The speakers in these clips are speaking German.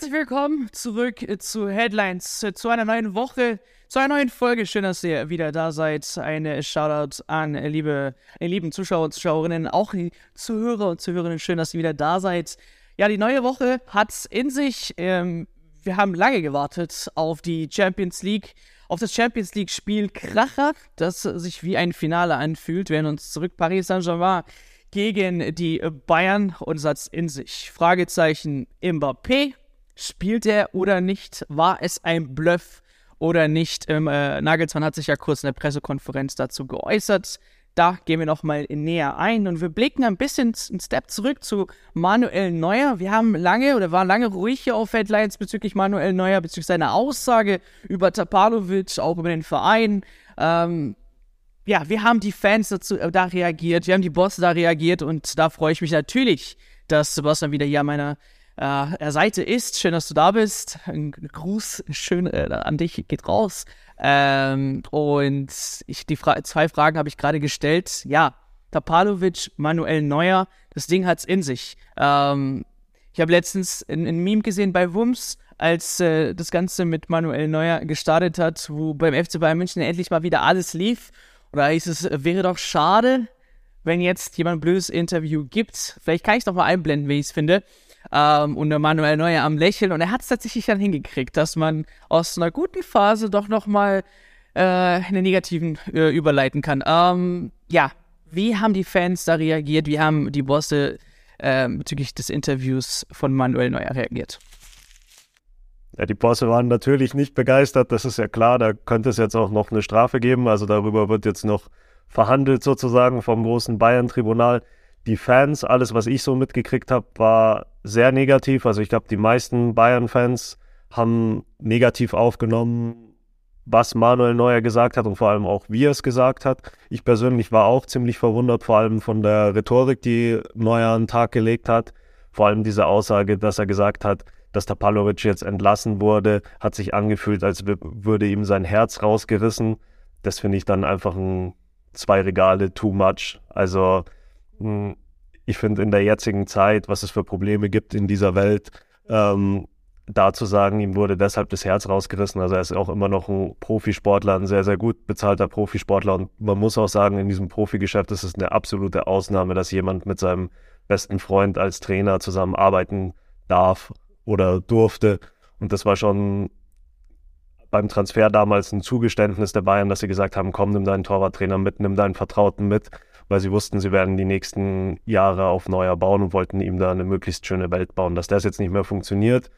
Herzlich willkommen zurück zu Headlines, zu einer neuen Woche, zu einer neuen Folge. Schön, dass ihr wieder da seid. Eine Shoutout an liebe, lieben Zuschauer und Zuschauerinnen, auch die Zuhörer und Zuhörerinnen. Schön, dass ihr wieder da seid. Ja, die neue Woche hat in sich. Ähm, wir haben lange gewartet auf die Champions League, auf das Champions League-Spiel Kracher, das sich wie ein Finale anfühlt. Wir werden uns zurück Paris Saint-Germain gegen die Bayern und hat in sich. Fragezeichen Mbappé Spielt er oder nicht? War es ein Bluff oder nicht? Ähm, äh, Nagelsmann hat sich ja kurz in der Pressekonferenz dazu geäußert. Da gehen wir nochmal näher ein und wir blicken ein bisschen einen Step zurück zu Manuel Neuer. Wir haben lange oder waren lange ruhig hier auf Headlines bezüglich Manuel Neuer, bezüglich seiner Aussage über Tapalovic, auch über den Verein. Ähm, ja, wir haben die Fans dazu, äh, da reagiert, wir haben die Bosse da reagiert und da freue ich mich natürlich, dass Sebastian wieder hier an meiner äh, Seite ist. Schön, dass du da bist. Ein Gruß schön äh, an dich geht raus. Ähm, und ich, die Fra zwei Fragen habe ich gerade gestellt. Ja, Tapalovic, Manuel Neuer, das Ding hat's in sich. Ähm, ich habe letztens ein, Meme gesehen bei Wums, als äh, das Ganze mit Manuel Neuer gestartet hat, wo beim FC Bayern München endlich mal wieder alles lief. Oder hieß es, wäre doch schade, wenn jetzt jemand ein blödes Interview gibt. Vielleicht kann ich noch mal einblenden, wie ich es finde ähm, und der Manuel Neuer am Lächeln. Und er hat es tatsächlich dann hingekriegt, dass man aus einer guten Phase doch nochmal äh, eine negativen äh, überleiten kann. Ähm, ja, wie haben die Fans da reagiert? Wie haben die Bosse äh, bezüglich des Interviews von Manuel Neuer reagiert? Ja, die Bosse waren natürlich nicht begeistert, das ist ja klar. Da könnte es jetzt auch noch eine Strafe geben. Also darüber wird jetzt noch verhandelt sozusagen vom großen Bayern-Tribunal die Fans, alles, was ich so mitgekriegt habe, war sehr negativ. Also ich glaube, die meisten Bayern-Fans haben negativ aufgenommen, was Manuel Neuer gesagt hat und vor allem auch, wie er es gesagt hat. Ich persönlich war auch ziemlich verwundert, vor allem von der Rhetorik, die Neuer an den Tag gelegt hat. Vor allem diese Aussage, dass er gesagt hat, dass der Palovic jetzt entlassen wurde, hat sich angefühlt, als würde ihm sein Herz rausgerissen. Das finde ich dann einfach ein zwei Regale too much. Also ich finde in der jetzigen Zeit, was es für Probleme gibt in dieser Welt, ähm, da zu sagen, ihm wurde deshalb das Herz rausgerissen. Also er ist auch immer noch ein Profisportler, ein sehr, sehr gut bezahlter Profisportler. Und man muss auch sagen, in diesem Profigeschäft ist es eine absolute Ausnahme, dass jemand mit seinem besten Freund als Trainer zusammenarbeiten darf oder durfte. Und das war schon beim Transfer damals ein Zugeständnis der Bayern, dass sie gesagt haben, komm, nimm deinen Torwarttrainer mit, nimm deinen Vertrauten mit weil sie wussten, sie werden die nächsten Jahre auf Neuer bauen und wollten ihm da eine möglichst schöne Welt bauen. Dass das jetzt nicht mehr funktioniert,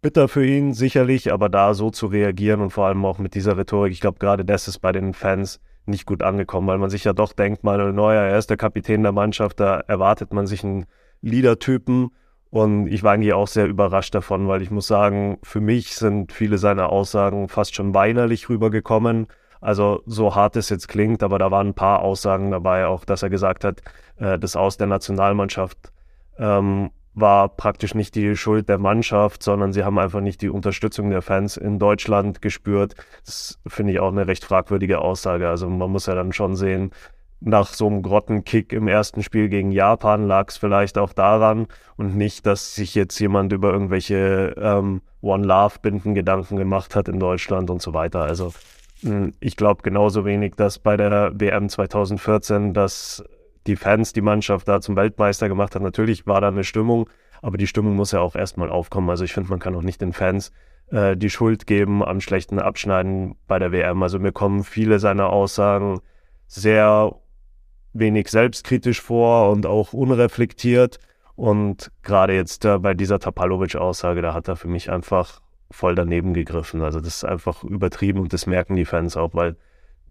bitter für ihn sicherlich, aber da so zu reagieren und vor allem auch mit dieser Rhetorik, ich glaube, gerade das ist bei den Fans nicht gut angekommen, weil man sich ja doch denkt, Manuel Neuer, er ist der Kapitän der Mannschaft, da erwartet man sich einen Leader-Typen. Und ich war eigentlich auch sehr überrascht davon, weil ich muss sagen, für mich sind viele seiner Aussagen fast schon weinerlich rübergekommen. Also so hart es jetzt klingt, aber da waren ein paar Aussagen dabei, auch dass er gesagt hat, äh, das Aus der Nationalmannschaft ähm, war praktisch nicht die Schuld der Mannschaft, sondern sie haben einfach nicht die Unterstützung der Fans in Deutschland gespürt. Das finde ich auch eine recht fragwürdige Aussage. Also man muss ja dann schon sehen, nach so einem Grottenkick im ersten Spiel gegen Japan lag es vielleicht auch daran und nicht, dass sich jetzt jemand über irgendwelche ähm, One Love Binden Gedanken gemacht hat in Deutschland und so weiter. Also ich glaube genauso wenig, dass bei der WM 2014, dass die Fans die Mannschaft da zum Weltmeister gemacht hat. Natürlich war da eine Stimmung, aber die Stimmung muss ja auch erstmal aufkommen. Also ich finde, man kann auch nicht den Fans äh, die Schuld geben am schlechten Abschneiden bei der WM. Also mir kommen viele seiner Aussagen sehr wenig selbstkritisch vor und auch unreflektiert. Und gerade jetzt äh, bei dieser Tapalovic-Aussage, da hat er für mich einfach voll daneben gegriffen. Also das ist einfach übertrieben und das merken die Fans auch, weil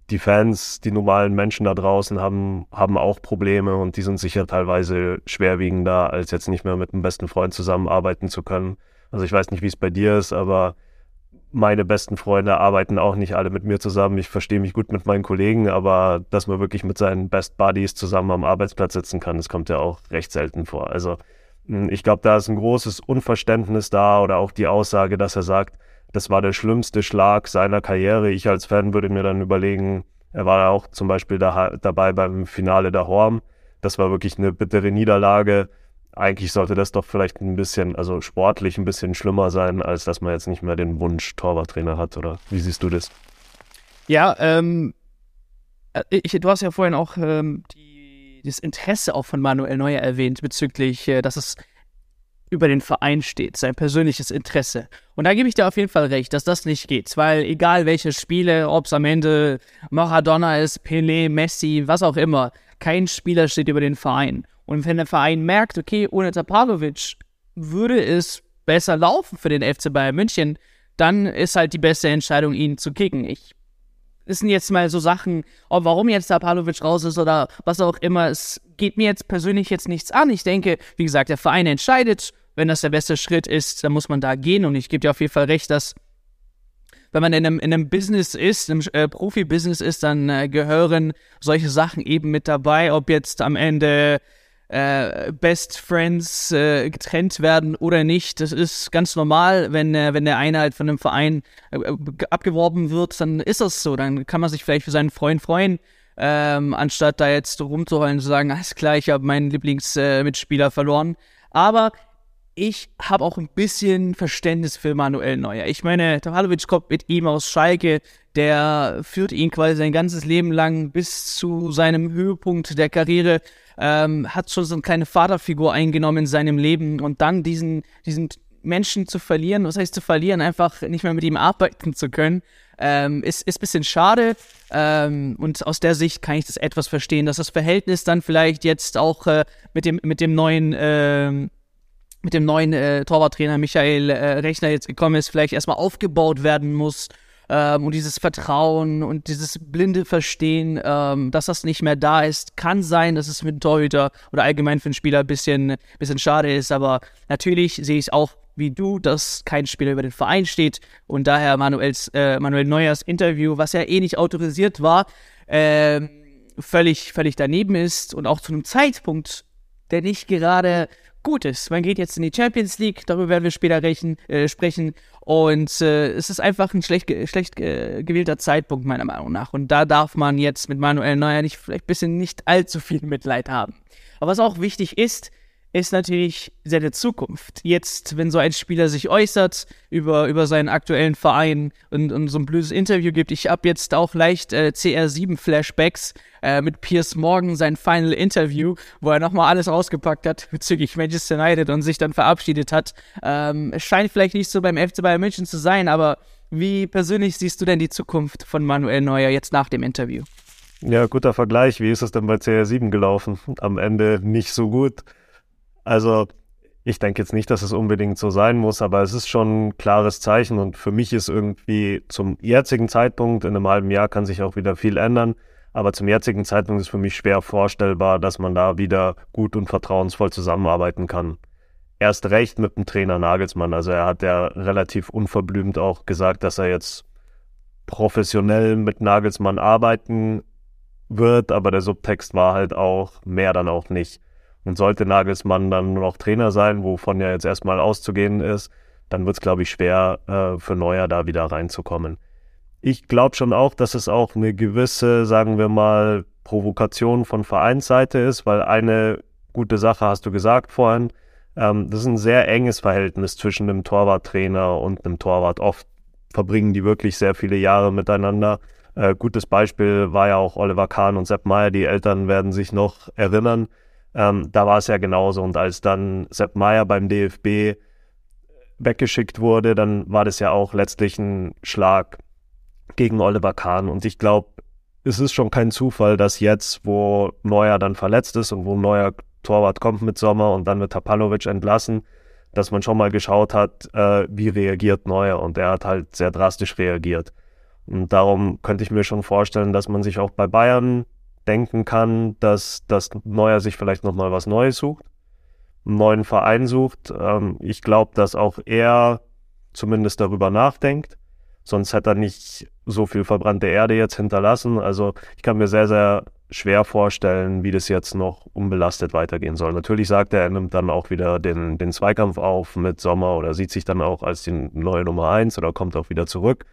die Fans, die normalen Menschen da draußen haben, haben auch Probleme und die sind sicher teilweise schwerwiegender, als jetzt nicht mehr mit einem besten Freund zusammenarbeiten zu können. Also ich weiß nicht, wie es bei dir ist, aber meine besten Freunde arbeiten auch nicht alle mit mir zusammen. Ich verstehe mich gut mit meinen Kollegen, aber dass man wirklich mit seinen Best Buddies zusammen am Arbeitsplatz sitzen kann, das kommt ja auch recht selten vor. Also ich glaube, da ist ein großes Unverständnis da oder auch die Aussage, dass er sagt, das war der schlimmste Schlag seiner Karriere. Ich als Fan würde mir dann überlegen, er war auch zum Beispiel da, dabei beim Finale der Horm. Das war wirklich eine bittere Niederlage. eigentlich sollte das doch vielleicht ein bisschen, also sportlich ein bisschen schlimmer sein, als dass man jetzt nicht mehr den Wunsch Torwarttrainer hat, oder wie siehst du das? Ja, ähm, äh, ich, du hast ja vorhin auch ähm, die, das Interesse auch von Manuel Neuer erwähnt bezüglich, äh, dass es über den Verein steht, sein persönliches Interesse. Und da gebe ich dir auf jeden Fall recht, dass das nicht geht, weil egal welche Spiele, ob es am Ende Maradona ist, Pelé, Messi, was auch immer, kein Spieler steht über den Verein. Und wenn der Verein merkt, okay, ohne Tapalovic würde es besser laufen für den FC Bayern München, dann ist halt die beste Entscheidung, ihn zu kicken. Ich das sind jetzt mal so Sachen, oh, warum jetzt Tapalovic raus ist oder was auch immer. Es geht mir jetzt persönlich jetzt nichts an. Ich denke, wie gesagt, der Verein entscheidet. Wenn das der beste Schritt ist, dann muss man da gehen. Und ich gebe dir auf jeden Fall recht, dass wenn man in einem, in einem Business ist, im äh, Profi-Business ist, dann äh, gehören solche Sachen eben mit dabei. Ob jetzt am Ende äh, Best Friends äh, getrennt werden oder nicht. Das ist ganz normal, wenn, äh, wenn der eine halt von einem Verein äh, abgeworben wird, dann ist das so. Dann kann man sich vielleicht für seinen Freund freuen, ähm, anstatt da jetzt rumzuheulen und zu sagen, alles klar, ich habe meinen Lieblingsmitspieler verloren. Aber ich habe auch ein bisschen Verständnis für Manuel Neuer. Ich meine, Tavalovic kommt mit ihm aus Schalke, der führt ihn quasi sein ganzes Leben lang bis zu seinem Höhepunkt der Karriere ähm, hat schon so eine kleine Vaterfigur eingenommen in seinem Leben und dann diesen, diesen Menschen zu verlieren, was heißt zu verlieren, einfach nicht mehr mit ihm arbeiten zu können, ähm, ist, ist bisschen schade. Ähm, und aus der Sicht kann ich das etwas verstehen, dass das Verhältnis dann vielleicht jetzt auch äh, mit, dem, mit dem neuen äh, mit dem neuen äh, Torwarttrainer Michael äh, Rechner jetzt gekommen ist, vielleicht erstmal aufgebaut werden muss ähm, und dieses Vertrauen und dieses blinde Verstehen, ähm, dass das nicht mehr da ist, kann sein, dass es mit dem Torhüter oder allgemein für einen Spieler ein bisschen, bisschen schade ist, aber natürlich sehe ich es auch wie du, dass kein Spieler über den Verein steht. Und daher Manuels, äh, Manuel Neuers Interview, was ja eh nicht autorisiert war, äh, völlig, völlig daneben ist und auch zu einem Zeitpunkt, der nicht gerade gut ist. Man geht jetzt in die Champions League, darüber werden wir später rechen, äh, sprechen. Und äh, es ist einfach ein schlecht, schlecht äh, gewählter Zeitpunkt, meiner Meinung nach. Und da darf man jetzt mit Manuel Neuer nicht vielleicht ein bisschen nicht allzu viel Mitleid haben. Aber was auch wichtig ist, ist natürlich seine Zukunft. Jetzt, wenn so ein Spieler sich äußert über, über seinen aktuellen Verein und, und so ein blödes Interview gibt, ich habe jetzt auch leicht äh, CR7-Flashbacks äh, mit Piers Morgan, sein Final Interview, wo er nochmal alles rausgepackt hat bezüglich Manchester United und sich dann verabschiedet hat. Ähm, es scheint vielleicht nicht so beim FC Bayern München zu sein, aber wie persönlich siehst du denn die Zukunft von Manuel Neuer jetzt nach dem Interview? Ja, guter Vergleich. Wie ist es denn bei CR7 gelaufen? Am Ende nicht so gut. Also ich denke jetzt nicht, dass es unbedingt so sein muss, aber es ist schon ein klares Zeichen und für mich ist irgendwie zum jetzigen Zeitpunkt, in einem halben Jahr kann sich auch wieder viel ändern, aber zum jetzigen Zeitpunkt ist für mich schwer vorstellbar, dass man da wieder gut und vertrauensvoll zusammenarbeiten kann. Erst recht mit dem Trainer Nagelsmann, also er hat ja relativ unverblümt auch gesagt, dass er jetzt professionell mit Nagelsmann arbeiten wird, aber der Subtext war halt auch mehr dann auch nicht. Und sollte Nagelsmann dann noch Trainer sein, wovon ja jetzt erstmal auszugehen ist, dann wird es, glaube ich, schwer äh, für Neuer da wieder reinzukommen. Ich glaube schon auch, dass es auch eine gewisse, sagen wir mal, Provokation von Vereinsseite ist, weil eine gute Sache hast du gesagt vorhin, ähm, das ist ein sehr enges Verhältnis zwischen einem Torwarttrainer und einem Torwart. Oft verbringen die wirklich sehr viele Jahre miteinander. Äh, gutes Beispiel war ja auch Oliver Kahn und Sepp Meyer. Die Eltern werden sich noch erinnern. Ähm, da war es ja genauso. Und als dann Sepp Meyer beim DFB weggeschickt wurde, dann war das ja auch letztlich ein Schlag gegen Oliver Kahn. Und ich glaube, es ist schon kein Zufall, dass jetzt, wo Neuer dann verletzt ist und wo neuer Torwart kommt mit Sommer und dann wird Tapalovic entlassen, dass man schon mal geschaut hat, äh, wie reagiert Neuer. Und er hat halt sehr drastisch reagiert. Und darum könnte ich mir schon vorstellen, dass man sich auch bei Bayern denken kann, dass, dass Neuer sich vielleicht nochmal was Neues sucht, einen neuen Verein sucht. Ähm, ich glaube, dass auch er zumindest darüber nachdenkt. Sonst hätte er nicht so viel verbrannte Erde jetzt hinterlassen. Also ich kann mir sehr, sehr schwer vorstellen, wie das jetzt noch unbelastet weitergehen soll. Natürlich sagt er, er nimmt dann auch wieder den, den Zweikampf auf mit Sommer oder sieht sich dann auch als die neue Nummer eins oder kommt auch wieder zurück.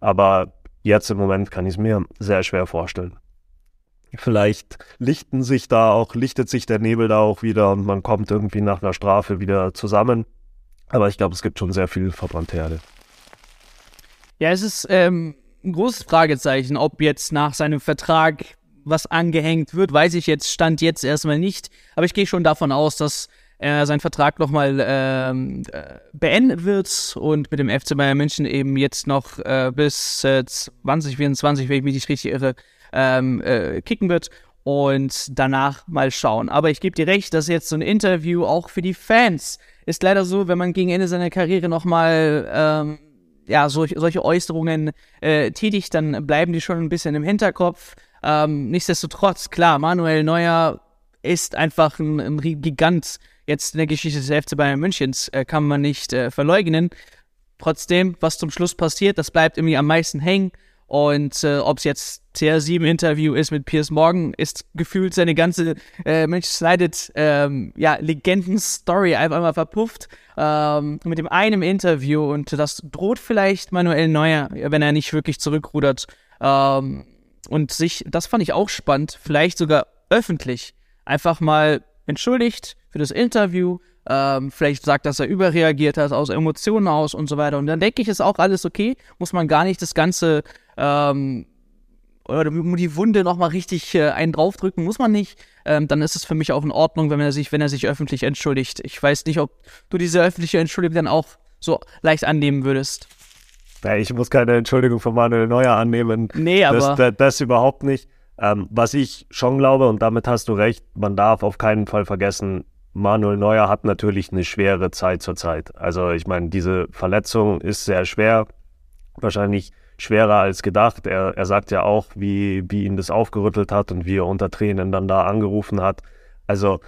Aber jetzt im Moment kann ich es mir sehr schwer vorstellen. Vielleicht lichten sich da auch, lichtet sich der Nebel da auch wieder und man kommt irgendwie nach einer Strafe wieder zusammen. Aber ich glaube, es gibt schon sehr viel verbrannte Erde. Ja, es ist ähm, ein großes Fragezeichen, ob jetzt nach seinem Vertrag was angehängt wird, weiß ich jetzt, stand jetzt erstmal nicht. Aber ich gehe schon davon aus, dass er seinen Vertrag nochmal ähm, äh, beenden wird und mit dem FC Bayern München eben jetzt noch äh, bis äh, 2024, wenn ich mich nicht richtig irre, ähm, äh, kicken wird und danach mal schauen. Aber ich gebe dir recht, dass jetzt so ein Interview auch für die Fans ist leider so, wenn man gegen Ende seiner Karriere nochmal ähm, ja, solch, solche Äußerungen äh, tätigt, dann bleiben die schon ein bisschen im Hinterkopf. Ähm, nichtsdestotrotz, klar, Manuel Neuer ist einfach ein, ein Gigant jetzt in der Geschichte des FC Bayern Münchens, äh, kann man nicht äh, verleugnen. Trotzdem, was zum Schluss passiert, das bleibt irgendwie am meisten hängen. Und äh, ob es jetzt CR7-Interview ist mit Piers Morgan, ist gefühlt seine ganze äh, Manchester United ähm, ja, Legenden-Story einfach mal verpufft. Ähm, mit dem einen Interview und das droht vielleicht Manuel Neuer, wenn er nicht wirklich zurückrudert. Ähm, und sich, das fand ich auch spannend, vielleicht sogar öffentlich einfach mal entschuldigt für das Interview, ähm, vielleicht sagt, dass er überreagiert hat aus Emotionen aus und so weiter. Und dann denke ich, ist auch alles okay. Muss man gar nicht das Ganze ähm, oder die Wunde nochmal richtig äh, einen draufdrücken, muss man nicht. Ähm, dann ist es für mich auch in Ordnung, wenn er sich, wenn er sich öffentlich entschuldigt. Ich weiß nicht, ob du diese öffentliche Entschuldigung dann auch so leicht annehmen würdest. Ja, ich muss keine Entschuldigung von Manuel Neuer annehmen. Nee, aber. Das, das, das überhaupt nicht. Ähm, was ich schon glaube, und damit hast du recht, man darf auf keinen Fall vergessen, Manuel Neuer hat natürlich eine schwere Zeit zurzeit. Also ich meine, diese Verletzung ist sehr schwer, wahrscheinlich schwerer als gedacht. Er, er sagt ja auch, wie, wie ihn das aufgerüttelt hat und wie er unter Tränen dann da angerufen hat. Also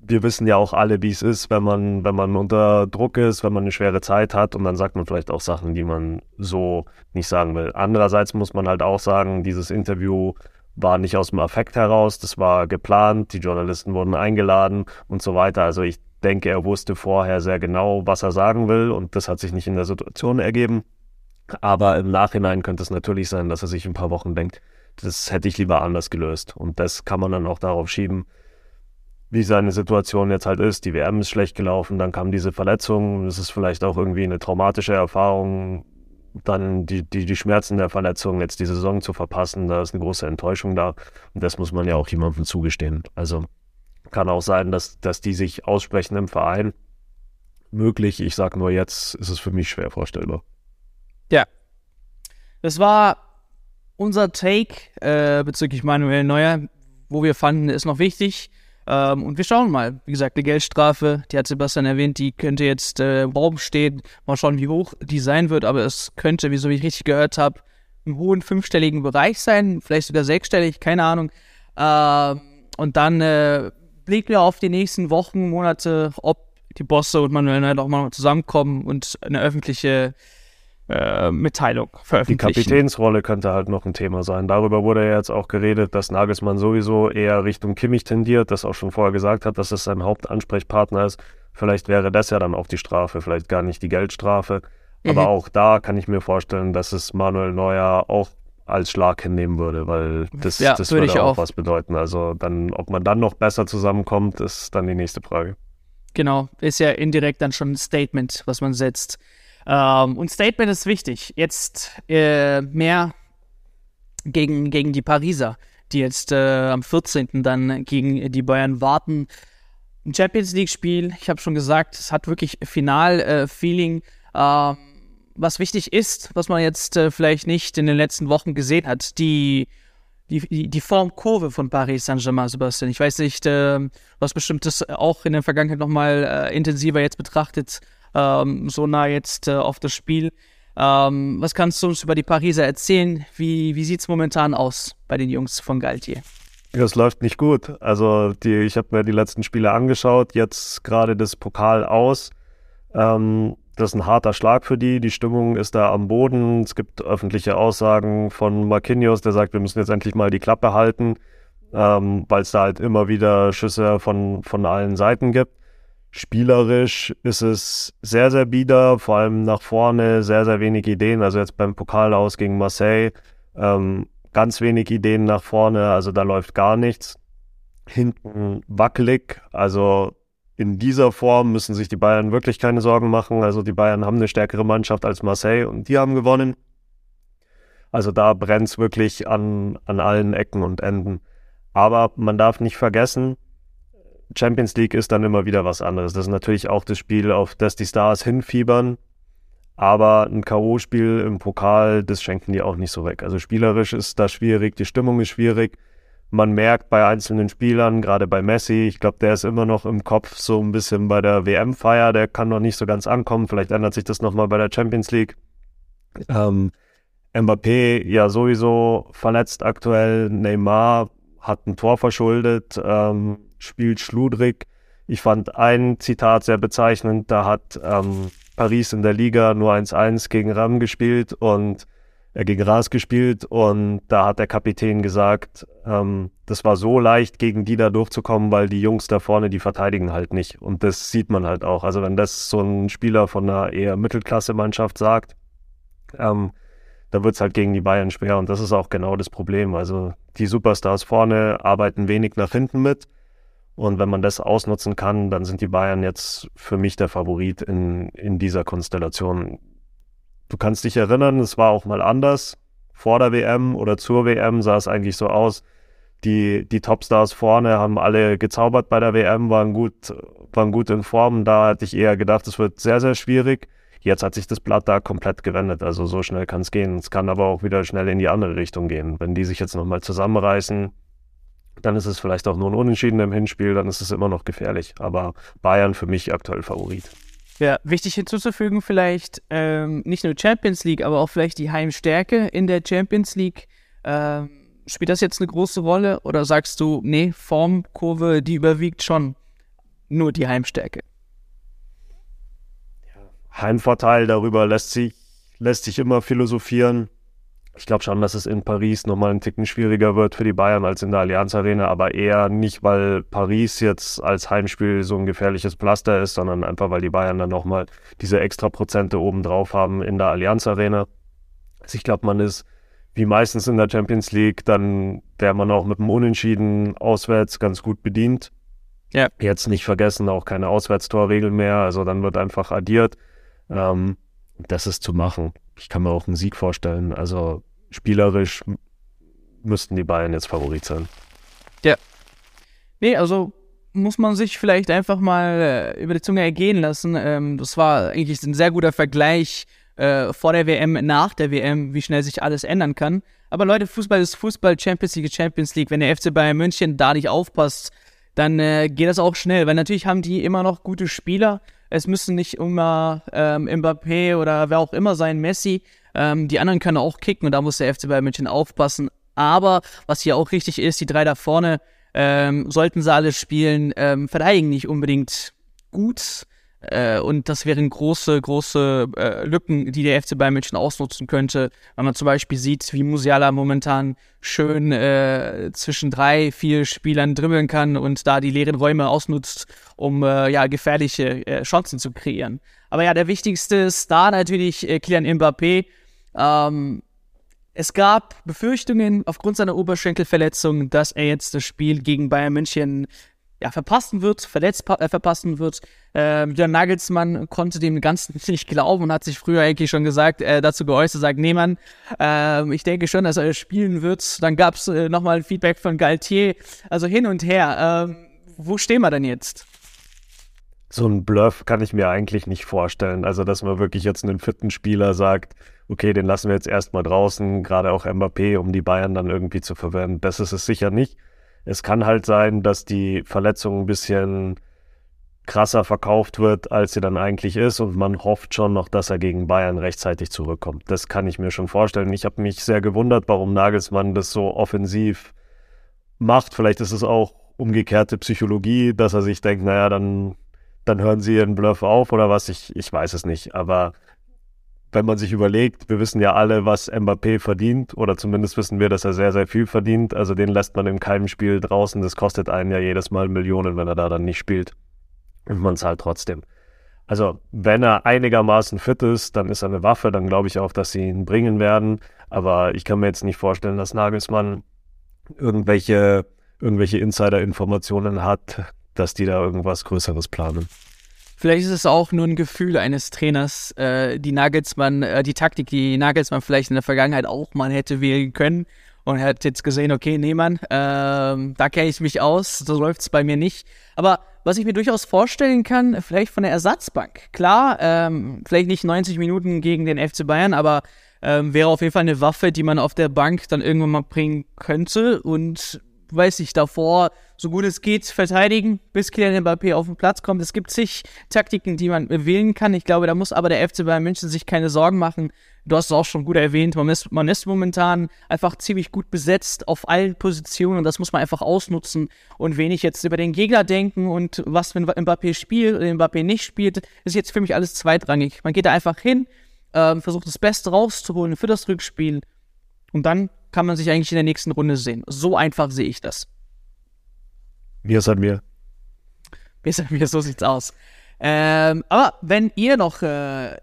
wir wissen ja auch alle, wie es ist, wenn man, wenn man unter Druck ist, wenn man eine schwere Zeit hat und dann sagt man vielleicht auch Sachen, die man so nicht sagen will. Andererseits muss man halt auch sagen, dieses Interview war nicht aus dem Affekt heraus, das war geplant, die Journalisten wurden eingeladen und so weiter. Also ich denke, er wusste vorher sehr genau, was er sagen will und das hat sich nicht in der Situation ergeben. Aber im Nachhinein könnte es natürlich sein, dass er sich ein paar Wochen denkt, das hätte ich lieber anders gelöst. Und das kann man dann auch darauf schieben, wie seine Situation jetzt halt ist. Die WM ist schlecht gelaufen, dann kam diese Verletzung. Es ist vielleicht auch irgendwie eine traumatische Erfahrung dann die, die, die Schmerzen der Verletzung jetzt die Saison zu verpassen, da ist eine große Enttäuschung da. Und das muss man ja auch jemandem zugestehen. Also kann auch sein, dass, dass die sich aussprechen im Verein. Möglich, ich sage nur jetzt, ist es für mich schwer vorstellbar. Ja. Das war unser Take äh, bezüglich Manuel Neuer, wo wir fanden, ist noch wichtig. Ähm, und wir schauen mal. Wie gesagt, die Geldstrafe, die hat Sebastian erwähnt, die könnte jetzt äh, im Raum stehen. Mal schauen, wie hoch die sein wird. Aber es könnte, wieso ich richtig gehört habe, im hohen fünfstelligen Bereich sein. Vielleicht sogar sechsstellig, keine Ahnung. Ähm, und dann äh, blicken wir auf die nächsten Wochen, Monate, ob die Bosse und Manuel halt auch mal zusammenkommen und eine öffentliche äh, Mitteilung veröffentlichen. Die Kapitänsrolle könnte halt noch ein Thema sein. Darüber wurde ja jetzt auch geredet, dass Nagelsmann sowieso eher Richtung Kimmich tendiert, das auch schon vorher gesagt hat, dass es sein Hauptansprechpartner ist. Vielleicht wäre das ja dann auch die Strafe, vielleicht gar nicht die Geldstrafe. Aber mhm. auch da kann ich mir vorstellen, dass es Manuel Neuer auch als Schlag hinnehmen würde, weil das, ja, das würde, würde auch, auch was bedeuten. Also dann, ob man dann noch besser zusammenkommt, ist dann die nächste Frage. Genau, ist ja indirekt dann schon ein Statement, was man setzt. Ähm, und Statement ist wichtig. Jetzt äh, mehr gegen, gegen die Pariser, die jetzt äh, am 14. dann gegen die Bayern warten. Ein Champions League-Spiel, ich habe schon gesagt, es hat wirklich Final-Feeling. Äh, was wichtig ist, was man jetzt äh, vielleicht nicht in den letzten Wochen gesehen hat, die die, die Formkurve von Paris Saint-Germain, Sebastian. Ich weiß nicht, äh, was bestimmt das auch in der Vergangenheit nochmal äh, intensiver jetzt betrachtet ähm, so nah jetzt äh, auf das Spiel. Ähm, was kannst du uns über die Pariser erzählen? Wie, wie sieht es momentan aus bei den Jungs von Galtier? Es läuft nicht gut. Also die, ich habe mir die letzten Spiele angeschaut, jetzt gerade das Pokal aus. Ähm, das ist ein harter Schlag für die. Die Stimmung ist da am Boden. Es gibt öffentliche Aussagen von Marquinhos, der sagt, wir müssen jetzt endlich mal die Klappe halten, ähm, weil es da halt immer wieder Schüsse von, von allen Seiten gibt. Spielerisch ist es sehr, sehr bieder, vor allem nach vorne sehr, sehr wenig Ideen. Also jetzt beim Pokal aus gegen Marseille ähm, ganz wenig Ideen nach vorne, also da läuft gar nichts. Hinten wackelig, also in dieser Form müssen sich die Bayern wirklich keine Sorgen machen. Also die Bayern haben eine stärkere Mannschaft als Marseille und die haben gewonnen. Also da brennt es wirklich an, an allen Ecken und Enden. Aber man darf nicht vergessen, Champions League ist dann immer wieder was anderes. Das ist natürlich auch das Spiel, auf das die Stars hinfiebern. Aber ein K.O.-Spiel im Pokal, das schenken die auch nicht so weg. Also spielerisch ist das schwierig, die Stimmung ist schwierig. Man merkt bei einzelnen Spielern, gerade bei Messi, ich glaube, der ist immer noch im Kopf so ein bisschen bei der WM-Feier, der kann noch nicht so ganz ankommen. Vielleicht ändert sich das nochmal bei der Champions League. Ähm, Mbappé ja sowieso verletzt aktuell. Neymar hat ein Tor verschuldet, ähm, spielt schludrig. Ich fand ein Zitat sehr bezeichnend. Da hat ähm, Paris in der Liga nur 1-1 gegen Ram gespielt und äh, gegen Ras gespielt und da hat der Kapitän gesagt, ähm, das war so leicht gegen die da durchzukommen, weil die Jungs da vorne, die verteidigen halt nicht und das sieht man halt auch. Also wenn das so ein Spieler von einer eher Mittelklasse-Mannschaft sagt, ähm, da wird es halt gegen die Bayern schwer und das ist auch genau das Problem. Also die Superstars vorne arbeiten wenig nach hinten mit und wenn man das ausnutzen kann, dann sind die Bayern jetzt für mich der Favorit in, in dieser Konstellation. Du kannst dich erinnern, es war auch mal anders. Vor der WM oder zur WM sah es eigentlich so aus. Die, die Topstars vorne haben alle gezaubert bei der WM, waren gut, waren gut in Form. Da hatte ich eher gedacht, es wird sehr, sehr schwierig. Jetzt hat sich das Blatt da komplett gewendet. Also so schnell kann es gehen. Es kann aber auch wieder schnell in die andere Richtung gehen. Wenn die sich jetzt nochmal zusammenreißen, dann ist es vielleicht auch nur ein Unentschieden im Hinspiel, dann ist es immer noch gefährlich. Aber Bayern für mich aktuell Favorit. Ja, wichtig hinzuzufügen vielleicht ähm, nicht nur Champions League, aber auch vielleicht die Heimstärke in der Champions League. Ähm, spielt das jetzt eine große Rolle oder sagst du, nee, Formkurve, die überwiegt schon nur die Heimstärke? Heimvorteil, darüber lässt sich, lässt sich immer philosophieren. Ich glaube schon, dass es in Paris nochmal ein Ticken schwieriger wird für die Bayern als in der Allianz Arena, aber eher nicht, weil Paris jetzt als Heimspiel so ein gefährliches Pflaster ist, sondern einfach, weil die Bayern dann nochmal diese extra Prozente obendrauf haben in der Allianz Arena. Also ich glaube, man ist wie meistens in der Champions League, dann wäre man auch mit dem Unentschieden auswärts ganz gut bedient. Ja. Jetzt nicht vergessen, auch keine Auswärtstorregel mehr, also dann wird einfach addiert. Ähm, das ist zu machen. Ich kann mir auch einen Sieg vorstellen. Also spielerisch müssten die Bayern jetzt Favorit sein. Ja. Nee, also muss man sich vielleicht einfach mal äh, über die Zunge ergehen lassen. Ähm, das war eigentlich ein sehr guter Vergleich äh, vor der WM, nach der WM, wie schnell sich alles ändern kann. Aber Leute, Fußball ist Fußball, Champions League, Champions League. Wenn der FC Bayern München da nicht aufpasst, dann äh, geht das auch schnell, weil natürlich haben die immer noch gute Spieler. Es müssen nicht immer ähm, Mbappé oder wer auch immer sein, Messi. Ähm, die anderen können auch kicken und da muss der FC Bayern München aufpassen. Aber was hier auch richtig ist, die drei da vorne, ähm, sollten sie alle spielen, ähm, verteidigen nicht unbedingt gut. Äh, und das wären große, große äh, Lücken, die der FC Bayern München ausnutzen könnte. Wenn man zum Beispiel sieht, wie Musiala momentan schön äh, zwischen drei, vier Spielern dribbeln kann und da die leeren Räume ausnutzt, um äh, ja gefährliche äh, Chancen zu kreieren. Aber ja, der wichtigste Star natürlich Kylian Mbappé. Ähm, es gab Befürchtungen aufgrund seiner Oberschenkelverletzung, dass er jetzt das Spiel gegen Bayern München ja, verpassen wird, verletzt äh, verpassen wird. Ähm, der Nagelsmann konnte dem Ganzen nicht glauben und hat sich früher eigentlich schon gesagt, äh, dazu geäußert, sagt, nee Mann, äh, ich denke schon, dass er spielen wird. Dann gab es äh, nochmal ein Feedback von Galtier, also hin und her. Ähm, wo stehen wir denn jetzt? So ein Bluff kann ich mir eigentlich nicht vorstellen. Also, dass man wirklich jetzt einen vierten Spieler sagt, okay, den lassen wir jetzt erstmal draußen, gerade auch Mbappé, um die Bayern dann irgendwie zu verwenden. Das ist es sicher nicht. Es kann halt sein, dass die Verletzung ein bisschen krasser verkauft wird, als sie dann eigentlich ist und man hofft schon noch, dass er gegen Bayern rechtzeitig zurückkommt. Das kann ich mir schon vorstellen. Ich habe mich sehr gewundert, warum Nagelsmann das so offensiv macht. Vielleicht ist es auch umgekehrte Psychologie, dass er sich denkt, naja, dann, dann hören sie ihren Bluff auf oder was. Ich, ich weiß es nicht. Aber wenn man sich überlegt, wir wissen ja alle, was Mbappé verdient, oder zumindest wissen wir, dass er sehr, sehr viel verdient. Also den lässt man in keinem Spiel draußen. Das kostet einen ja jedes Mal Millionen, wenn er da dann nicht spielt. Und man zahlt trotzdem. Also, wenn er einigermaßen fit ist, dann ist er eine Waffe, dann glaube ich auch, dass sie ihn bringen werden. Aber ich kann mir jetzt nicht vorstellen, dass Nagelsmann irgendwelche, irgendwelche Insider-Informationen hat, dass die da irgendwas Größeres planen. Vielleicht ist es auch nur ein Gefühl eines Trainers, äh, die Nagelsmann, äh, die Taktik, die Nagelsmann vielleicht in der Vergangenheit auch mal hätte wählen können. Und hat jetzt gesehen, okay, nee, Mann, ähm, da kenne ich mich aus, so läuft es bei mir nicht. Aber was ich mir durchaus vorstellen kann, vielleicht von der Ersatzbank. Klar, ähm, vielleicht nicht 90 Minuten gegen den FC Bayern, aber ähm, wäre auf jeden Fall eine Waffe, die man auf der Bank dann irgendwann mal bringen könnte und weiß ich, davor so gut es geht verteidigen, bis Kylian Mbappé auf den Platz kommt. Es gibt zig Taktiken, die man wählen kann. Ich glaube, da muss aber der FC Bayern München sich keine Sorgen machen. Du hast es auch schon gut erwähnt, man ist, man ist momentan einfach ziemlich gut besetzt auf allen Positionen und das muss man einfach ausnutzen und wenig jetzt über den Gegner denken und was, wenn Mbappé spielt oder Mbappé nicht spielt, ist jetzt für mich alles zweitrangig. Man geht da einfach hin, ähm, versucht das Beste rauszuholen für das Rückspiel und dann kann man sich eigentlich in der nächsten Runde sehen. So einfach sehe ich das. Mir an mir. Mir an mir, so sieht's aus. Ähm, aber wenn ihr noch äh,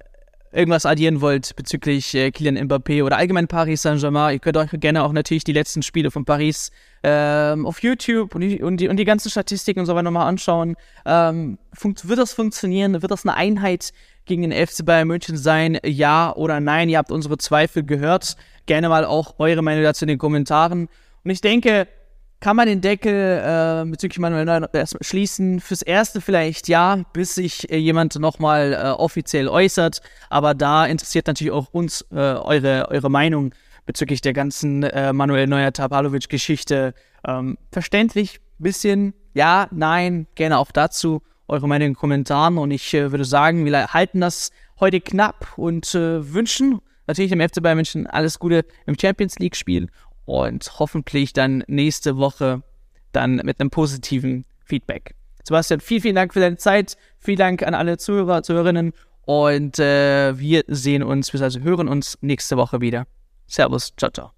irgendwas addieren wollt bezüglich äh, Kylian Mbappé oder allgemein Paris Saint-Germain, ihr könnt euch gerne auch natürlich die letzten Spiele von Paris ähm, auf YouTube und die, und, die, und die ganzen Statistiken und so weiter nochmal anschauen. Ähm, wird das funktionieren? Wird das eine Einheit gegen den FC Bayern München sein? Ja oder nein? Ihr habt unsere Zweifel gehört. Gerne mal auch eure Meinung dazu in den Kommentaren. Und ich denke, kann man den Deckel äh, bezüglich Manuel Neuer erstmal schließen. Fürs Erste vielleicht ja, bis sich äh, jemand nochmal äh, offiziell äußert. Aber da interessiert natürlich auch uns äh, eure, eure Meinung bezüglich der ganzen äh, Manuel Neuer-Tapalovic-Geschichte. Ähm, verständlich, bisschen ja, nein, gerne auch dazu eure Meinung in den Kommentaren. Und ich äh, würde sagen, wir halten das heute knapp und äh, wünschen natürlich dem FC Bayern München alles Gute im Champions League-Spiel und hoffentlich dann nächste Woche dann mit einem positiven Feedback. Sebastian, vielen, vielen Dank für deine Zeit. Vielen Dank an alle Zuhörer, Zuhörerinnen. Und äh, wir sehen uns, also hören uns nächste Woche wieder. Servus, ciao, ciao.